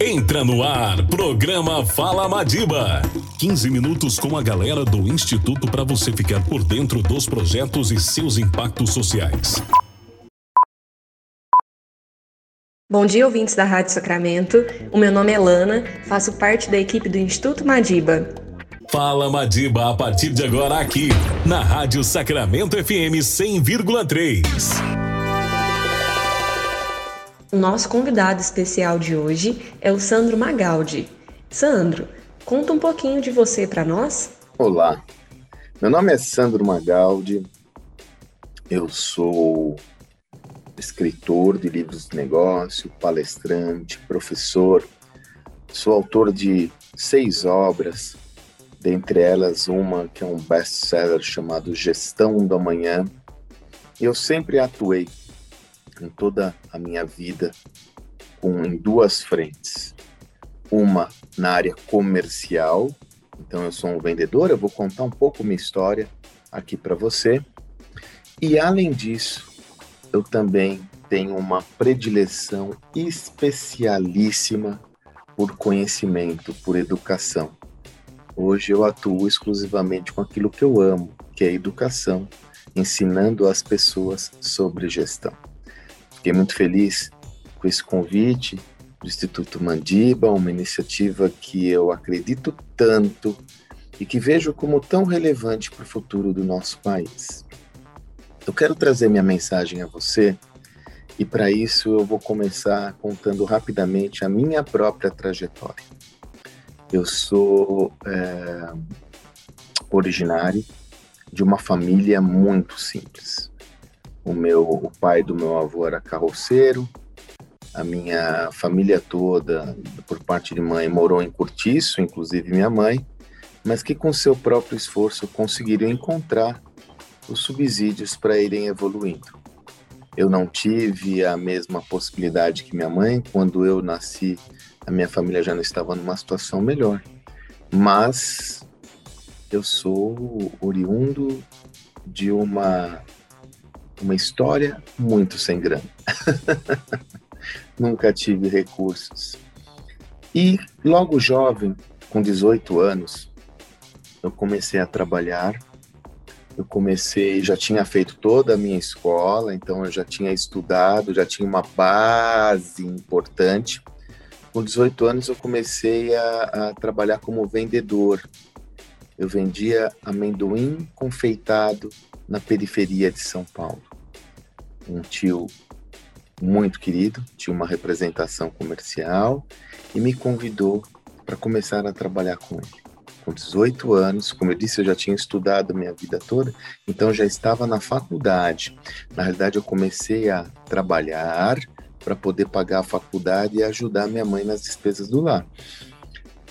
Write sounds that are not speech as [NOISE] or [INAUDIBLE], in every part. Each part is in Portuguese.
Entra no ar, programa Fala Madiba. 15 minutos com a galera do Instituto para você ficar por dentro dos projetos e seus impactos sociais. Bom dia, ouvintes da Rádio Sacramento. O meu nome é Lana, faço parte da equipe do Instituto Madiba. Fala Madiba a partir de agora aqui, na Rádio Sacramento FM 100,3. O nosso convidado especial de hoje é o Sandro Magaldi. Sandro, conta um pouquinho de você para nós. Olá, meu nome é Sandro Magaldi, eu sou escritor de livros de negócio, palestrante, professor, sou autor de seis obras, dentre elas uma que é um best-seller chamado Gestão do Amanhã. Eu sempre atuei em toda a minha vida com, em duas frentes. Uma na área comercial, então eu sou um vendedor, eu vou contar um pouco minha história aqui para você. E além disso, eu também tenho uma predileção especialíssima por conhecimento, por educação. Hoje eu atuo exclusivamente com aquilo que eu amo, que é educação, ensinando as pessoas sobre gestão. Fiquei muito feliz com esse convite do Instituto Mandiba, uma iniciativa que eu acredito tanto e que vejo como tão relevante para o futuro do nosso país. Eu quero trazer minha mensagem a você e para isso eu vou começar contando rapidamente a minha própria trajetória. Eu sou é, originário de uma família muito simples. O meu, o pai do meu avô era carroceiro. A minha família toda, por parte de mãe, morou em Curtiço, inclusive minha mãe, mas que com seu próprio esforço conseguiram encontrar os subsídios para irem evoluindo. Eu não tive a mesma possibilidade que minha mãe. Quando eu nasci, a minha família já não estava numa situação melhor. Mas eu sou oriundo de uma uma história muito sem grana. [LAUGHS] Nunca tive recursos. E logo jovem, com 18 anos, eu comecei a trabalhar. Eu comecei, já tinha feito toda a minha escola, então eu já tinha estudado, já tinha uma base importante. Com 18 anos, eu comecei a, a trabalhar como vendedor. Eu vendia amendoim confeitado na periferia de São Paulo. Um tio muito querido, tinha uma representação comercial e me convidou para começar a trabalhar com ele. Com 18 anos, como eu disse, eu já tinha estudado minha vida toda, então já estava na faculdade. Na realidade, eu comecei a trabalhar para poder pagar a faculdade e ajudar minha mãe nas despesas do lar.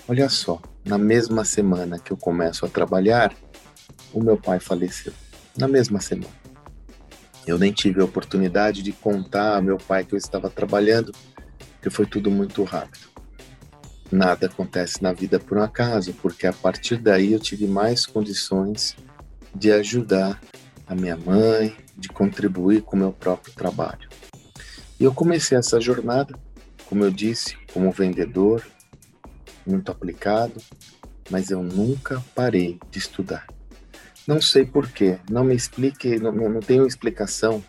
Olha só, na mesma semana que eu começo a trabalhar, o meu pai faleceu na mesma semana. Eu nem tive a oportunidade de contar ao meu pai que eu estava trabalhando, porque foi tudo muito rápido. Nada acontece na vida por um acaso, porque a partir daí eu tive mais condições de ajudar a minha mãe, de contribuir com o meu próprio trabalho. E eu comecei essa jornada, como eu disse, como vendedor, muito aplicado, mas eu nunca parei de estudar. Não sei porquê, não me explique, não, não tenho explicação,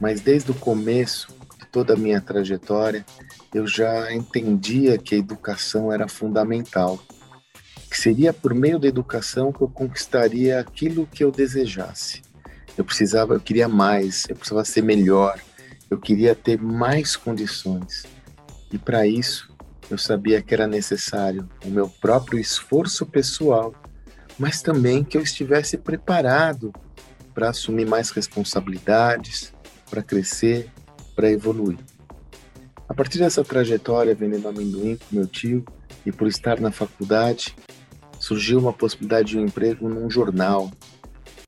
mas desde o começo de toda a minha trajetória, eu já entendia que a educação era fundamental, que seria por meio da educação que eu conquistaria aquilo que eu desejasse. Eu precisava, eu queria mais, eu precisava ser melhor, eu queria ter mais condições. E para isso, eu sabia que era necessário o meu próprio esforço pessoal mas também que eu estivesse preparado para assumir mais responsabilidades, para crescer, para evoluir. A partir dessa trajetória vendendo amendoim com meu tio e por estar na faculdade, surgiu uma possibilidade de um emprego num jornal,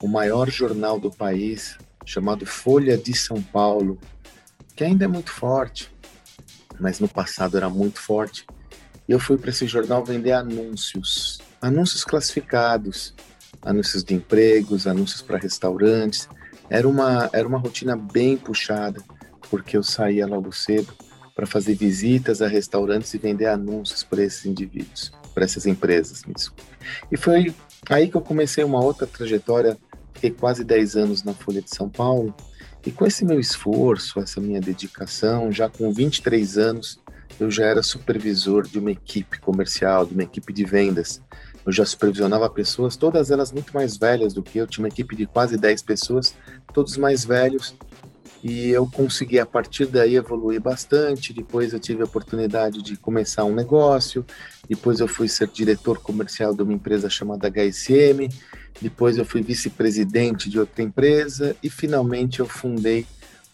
o maior jornal do país, chamado Folha de São Paulo, que ainda é muito forte, mas no passado era muito forte. E eu fui para esse jornal vender anúncios anúncios classificados, anúncios de empregos, anúncios para restaurantes. Era uma, era uma rotina bem puxada, porque eu saía logo cedo para fazer visitas a restaurantes e vender anúncios para esses indivíduos, para essas empresas, me. E foi aí que eu comecei uma outra trajetória, fiquei quase 10 anos na Folha de São Paulo, e com esse meu esforço, essa minha dedicação, já com 23 anos, eu já era supervisor de uma equipe comercial, de uma equipe de vendas. Eu já supervisionava pessoas, todas elas muito mais velhas do que eu, tinha uma equipe de quase 10 pessoas, todos mais velhos, e eu consegui a partir daí evoluir bastante. Depois eu tive a oportunidade de começar um negócio, depois eu fui ser diretor comercial de uma empresa chamada HSM, depois eu fui vice-presidente de outra empresa. E finalmente eu fundei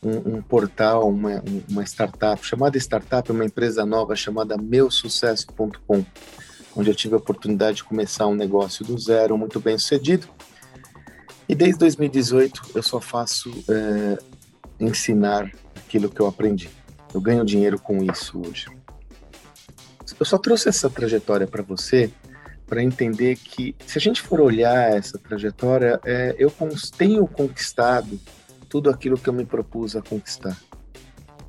um, um portal, uma, uma, startup chamada Startup, uma empresa nova chamada meusucesso.com, onde eu tive a oportunidade de começar um negócio do zero, muito bem sucedido. E desde 2018 eu só faço é, ensinar aquilo que eu aprendi. Eu ganho dinheiro com isso hoje. Eu só trouxe essa trajetória para você para entender que, se a gente for olhar essa trajetória, é, eu tenho conquistado tudo aquilo que eu me propus a conquistar,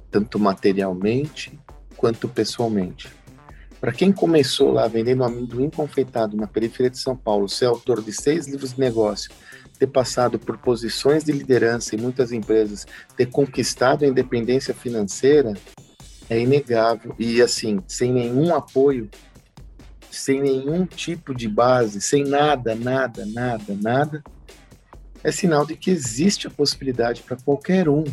tanto materialmente quanto pessoalmente. Para quem começou lá vendendo amendoim confeitado na periferia de São Paulo, ser autor de seis livros de negócio, ter passado por posições de liderança em muitas empresas, ter conquistado a independência financeira, é inegável. E assim, sem nenhum apoio, sem nenhum tipo de base, sem nada, nada, nada, nada, é sinal de que existe a possibilidade para qualquer um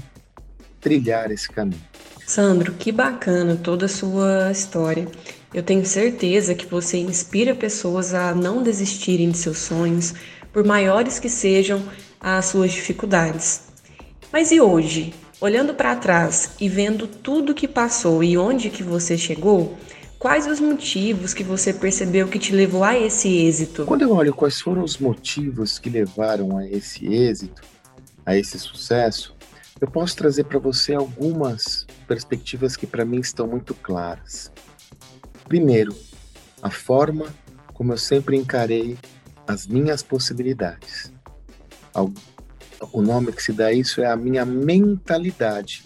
trilhar esse caminho. Sandro, que bacana toda a sua história. Eu tenho certeza que você inspira pessoas a não desistirem de seus sonhos, por maiores que sejam as suas dificuldades. Mas e hoje, olhando para trás e vendo tudo que passou e onde que você chegou, Quais os motivos que você percebeu que te levou a esse êxito? Quando eu olho quais foram os motivos que levaram a esse êxito, a esse sucesso, eu posso trazer para você algumas perspectivas que para mim estão muito claras. Primeiro, a forma como eu sempre encarei as minhas possibilidades. O nome que se dá a isso é a minha mentalidade,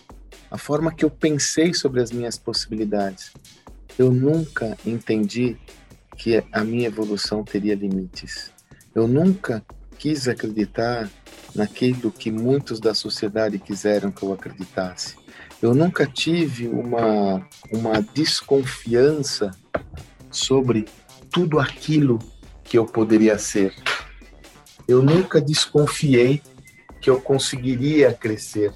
a forma que eu pensei sobre as minhas possibilidades eu nunca entendi que a minha evolução teria limites. Eu nunca quis acreditar naquilo que muitos da sociedade quiseram que eu acreditasse. Eu nunca tive uma, uma desconfiança sobre tudo aquilo que eu poderia ser. Eu nunca desconfiei que eu conseguiria crescer.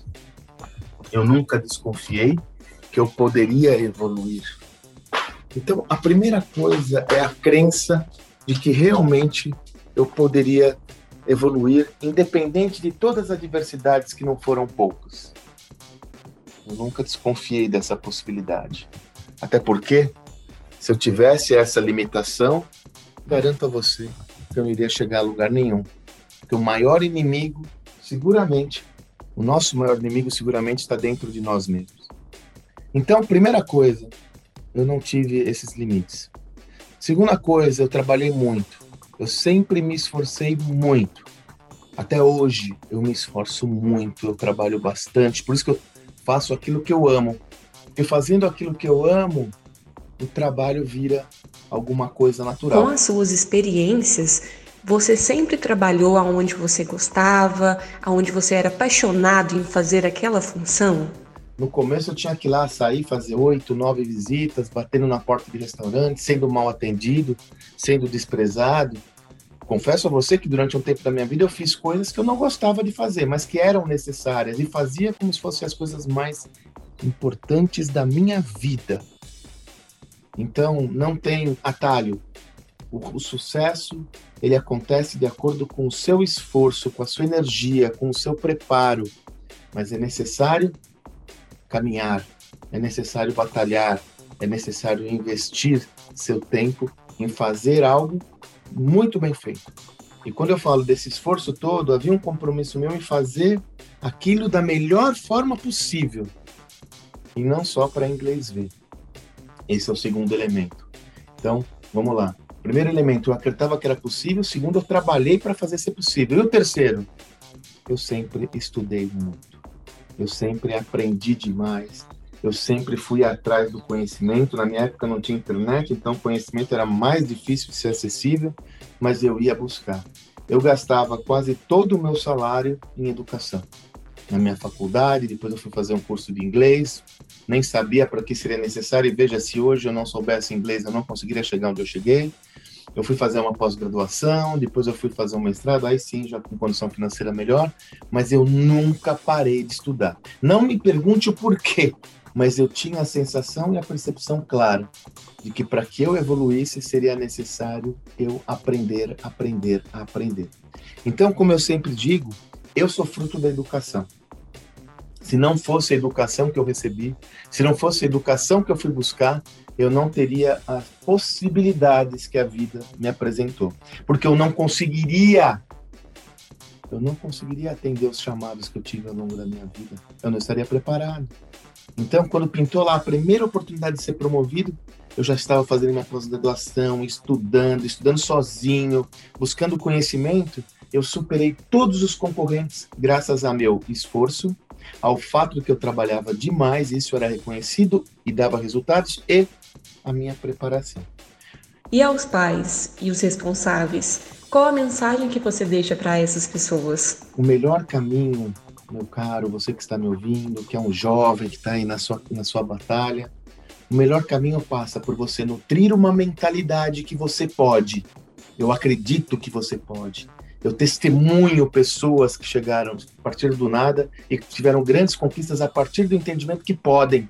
Eu nunca desconfiei que eu poderia evoluir. Então, a primeira coisa é a crença de que realmente eu poderia evoluir, independente de todas as adversidades que não foram poucas. Eu nunca desconfiei dessa possibilidade. Até porque, se eu tivesse essa limitação, garanto a você que eu não iria chegar a lugar nenhum. Porque o maior inimigo, seguramente, o nosso maior inimigo, seguramente, está dentro de nós mesmos. Então, primeira coisa, eu não tive esses limites. Segunda coisa, eu trabalhei muito. Eu sempre me esforcei muito. Até hoje eu me esforço muito, eu trabalho bastante, por isso que eu faço aquilo que eu amo. E fazendo aquilo que eu amo, o trabalho vira alguma coisa natural. Com as suas experiências, você sempre trabalhou aonde você gostava, aonde você era apaixonado em fazer aquela função? No começo eu tinha que ir lá sair, fazer oito, nove visitas, batendo na porta de restaurante, sendo mal atendido, sendo desprezado. Confesso a você que durante um tempo da minha vida eu fiz coisas que eu não gostava de fazer, mas que eram necessárias e fazia como se fossem as coisas mais importantes da minha vida. Então, não tem atalho. O, o, sucesso, ele acontece de acordo com o seu esforço, com a sua energia, com o seu preparo, mas é necessário caminhar, é necessário batalhar, é necessário investir seu tempo em fazer algo muito bem feito. E quando eu falo desse esforço todo, havia um compromisso meu em fazer aquilo da melhor forma possível e não só para inglês ver. Esse é o segundo elemento. Então, vamos lá. Primeiro elemento, eu acreditava que era possível. Segundo, eu trabalhei para fazer ser possível. E o terceiro, eu sempre estudei muito eu sempre aprendi demais, eu sempre fui atrás do conhecimento. Na minha época não tinha internet, então conhecimento era mais difícil de ser acessível, mas eu ia buscar. Eu gastava quase todo o meu salário em educação. Na minha faculdade, depois eu fui fazer um curso de inglês, nem sabia para que seria necessário, e veja, se hoje eu não soubesse inglês, eu não conseguiria chegar onde eu cheguei. Eu fui fazer uma pós-graduação, depois eu fui fazer um mestrado, aí sim, já com condição financeira melhor, mas eu nunca parei de estudar. Não me pergunte o porquê, mas eu tinha a sensação e a percepção clara de que para que eu evoluísse seria necessário eu aprender, aprender, aprender. Então, como eu sempre digo, eu sou fruto da educação. Se não fosse a educação que eu recebi, se não fosse a educação que eu fui buscar, eu não teria as possibilidades que a vida me apresentou. Porque eu não conseguiria, eu não conseguiria atender os chamados que eu tive ao longo da minha vida. Eu não estaria preparado. Então, quando pintou lá a primeira oportunidade de ser promovido, eu já estava fazendo minha pós-graduação, estudando, estudando sozinho, buscando conhecimento. Eu superei todos os concorrentes graças a meu esforço, ao fato de que eu trabalhava demais, isso era reconhecido e dava resultados, e a minha preparação. E aos pais e os responsáveis, qual a mensagem que você deixa para essas pessoas? O melhor caminho, meu caro, você que está me ouvindo, que é um jovem que está aí na sua, na sua batalha, o melhor caminho passa por você nutrir uma mentalidade que você pode. Eu acredito que você pode. Eu testemunho pessoas que chegaram a partir do nada e que tiveram grandes conquistas a partir do entendimento que podem.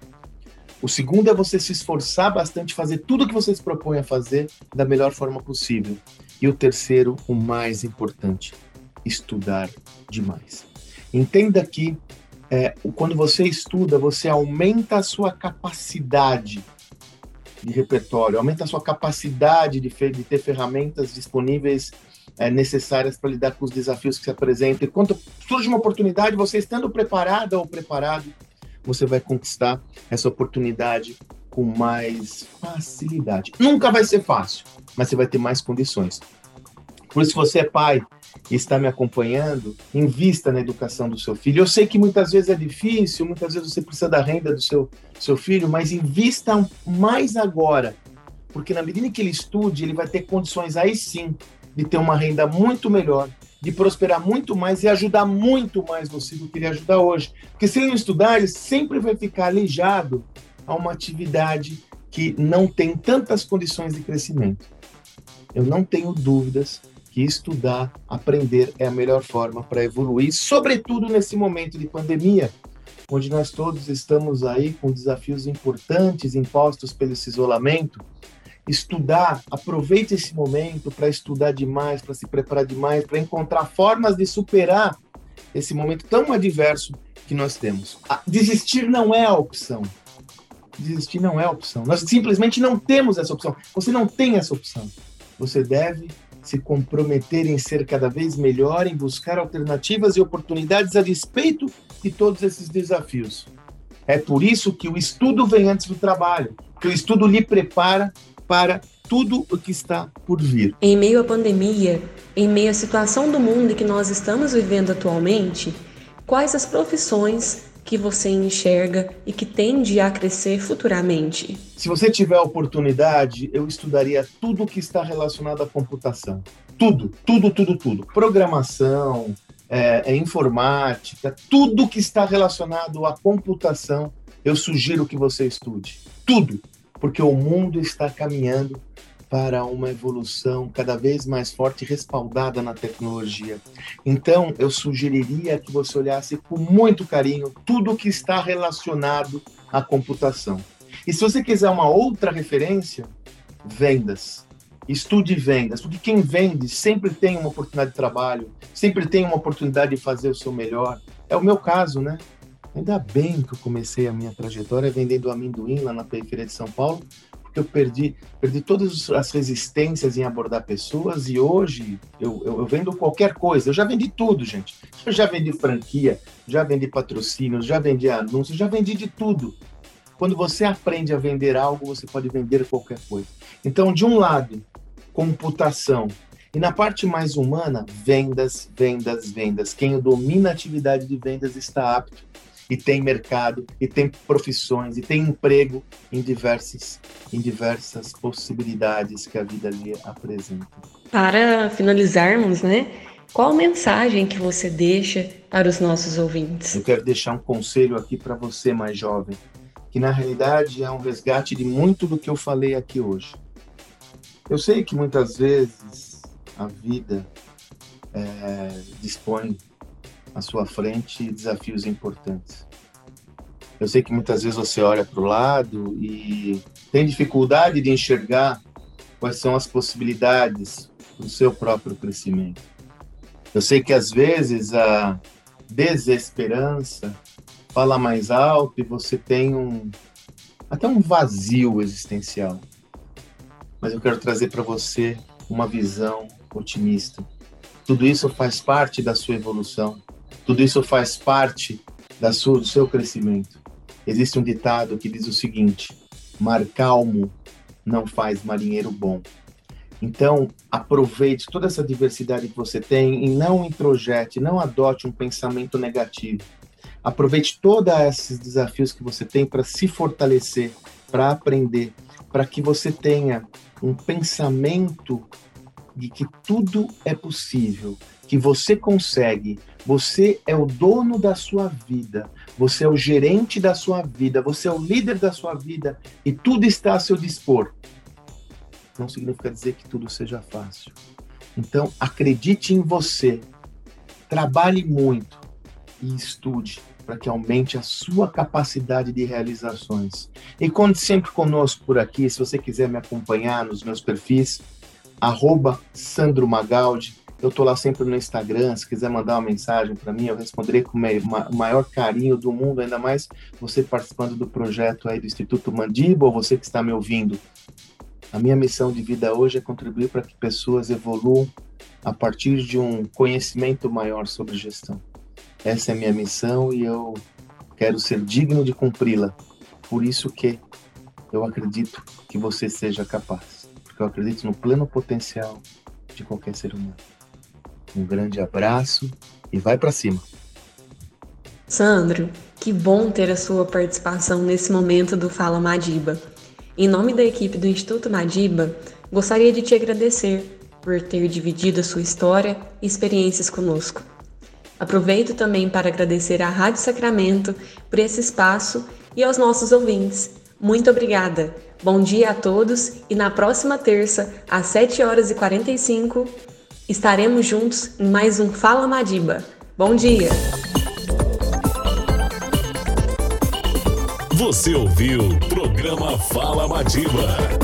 O segundo é você se esforçar bastante, fazer tudo o que você se propõe a fazer da melhor forma possível. E o terceiro, o mais importante, estudar demais. Entenda que é, quando você estuda, você aumenta a sua capacidade de repertório, aumenta a sua capacidade de, de ter ferramentas disponíveis é, necessárias para lidar com os desafios que se apresentam. E quando surge uma oportunidade, você estando preparada ou preparado, você vai conquistar essa oportunidade com mais facilidade. Nunca vai ser fácil, mas você vai ter mais condições. Por isso, se você é pai e está me acompanhando, invista na educação do seu filho. Eu sei que muitas vezes é difícil, muitas vezes você precisa da renda do seu, seu filho, mas invista mais agora, porque na medida que ele estude, ele vai ter condições aí sim de ter uma renda muito melhor, de prosperar muito mais e ajudar muito mais você do que ele ajuda hoje. Porque se ele não estudar, ele sempre vai ficar aleijado a uma atividade que não tem tantas condições de crescimento. Eu não tenho dúvidas que estudar, aprender é a melhor forma para evoluir, sobretudo nesse momento de pandemia, onde nós todos estamos aí com desafios importantes impostos pelo isolamento estudar, aproveite esse momento para estudar demais, para se preparar demais, para encontrar formas de superar esse momento tão adverso que nós temos. Desistir não é a opção. Desistir não é a opção. Nós simplesmente não temos essa opção. Você não tem essa opção. Você deve se comprometer em ser cada vez melhor, em buscar alternativas e oportunidades a despeito de todos esses desafios. É por isso que o estudo vem antes do trabalho, que o estudo lhe prepara para tudo o que está por vir. Em meio à pandemia, em meio à situação do mundo que nós estamos vivendo atualmente, quais as profissões que você enxerga e que tende a crescer futuramente? Se você tiver a oportunidade, eu estudaria tudo o que está relacionado à computação. Tudo, tudo, tudo, tudo. Programação, é, é informática, tudo que está relacionado à computação, eu sugiro que você estude. Tudo porque o mundo está caminhando para uma evolução cada vez mais forte respaldada na tecnologia. Então, eu sugeriria que você olhasse com muito carinho tudo que está relacionado à computação. E se você quiser uma outra referência, vendas. Estude vendas, porque quem vende sempre tem uma oportunidade de trabalho, sempre tem uma oportunidade de fazer o seu melhor. É o meu caso, né? Ainda bem que eu comecei a minha trajetória vendendo amendoim lá na periferia de São Paulo, eu perdi, perdi todas as resistências em abordar pessoas e hoje eu, eu, eu vendo qualquer coisa. Eu já vendi tudo, gente. Eu já vendi franquia, já vendi patrocínios, já vendi anúncios, já vendi de tudo. Quando você aprende a vender algo, você pode vender qualquer coisa. Então, de um lado, computação, e na parte mais humana, vendas, vendas, vendas. Quem domina a atividade de vendas está apto e tem mercado, e tem profissões, e tem emprego em diversas, em diversas possibilidades que a vida lhe apresenta. Para finalizarmos, né? Qual mensagem que você deixa para os nossos ouvintes? Eu quero deixar um conselho aqui para você, mais jovem, que na realidade é um resgate de muito do que eu falei aqui hoje. Eu sei que muitas vezes a vida é, dispõe à sua frente desafios importantes. Eu sei que muitas vezes você olha para o lado e tem dificuldade de enxergar quais são as possibilidades do seu próprio crescimento. Eu sei que às vezes a desesperança fala mais alto e você tem um até um vazio existencial. Mas eu quero trazer para você uma visão otimista. Tudo isso faz parte da sua evolução. Tudo isso faz parte da sua, do seu crescimento. Existe um ditado que diz o seguinte: mar calmo não faz marinheiro bom. Então, aproveite toda essa diversidade que você tem e não introjete, não adote um pensamento negativo. Aproveite todos esses desafios que você tem para se fortalecer, para aprender, para que você tenha um pensamento de que tudo é possível, que você consegue, você é o dono da sua vida, você é o gerente da sua vida, você é o líder da sua vida e tudo está a seu dispor não significa dizer que tudo seja fácil. Então, acredite em você, trabalhe muito e estude para que aumente a sua capacidade de realizações. E conte sempre conosco por aqui, se você quiser me acompanhar nos meus perfis, arroba Sandro Magaldi, eu estou lá sempre no Instagram, se quiser mandar uma mensagem para mim, eu responderei com o maior carinho do mundo, ainda mais você participando do projeto aí do Instituto Mandiba, ou você que está me ouvindo a minha missão de vida hoje é contribuir para que pessoas evoluam a partir de um conhecimento maior sobre gestão. Essa é a minha missão e eu quero ser digno de cumpri-la. Por isso que eu acredito que você seja capaz, porque eu acredito no pleno potencial de qualquer ser humano. Um grande abraço e vai para cima. Sandro, que bom ter a sua participação nesse momento do Fala Madiba. Em nome da equipe do Instituto Madiba, gostaria de te agradecer por ter dividido a sua história e experiências conosco. Aproveito também para agradecer à Rádio Sacramento por esse espaço e aos nossos ouvintes. Muito obrigada. Bom dia a todos e na próxima terça, às 7 horas e 45, estaremos juntos em mais um Fala Madiba. Bom dia! Você ouviu o programa Fala Madiba.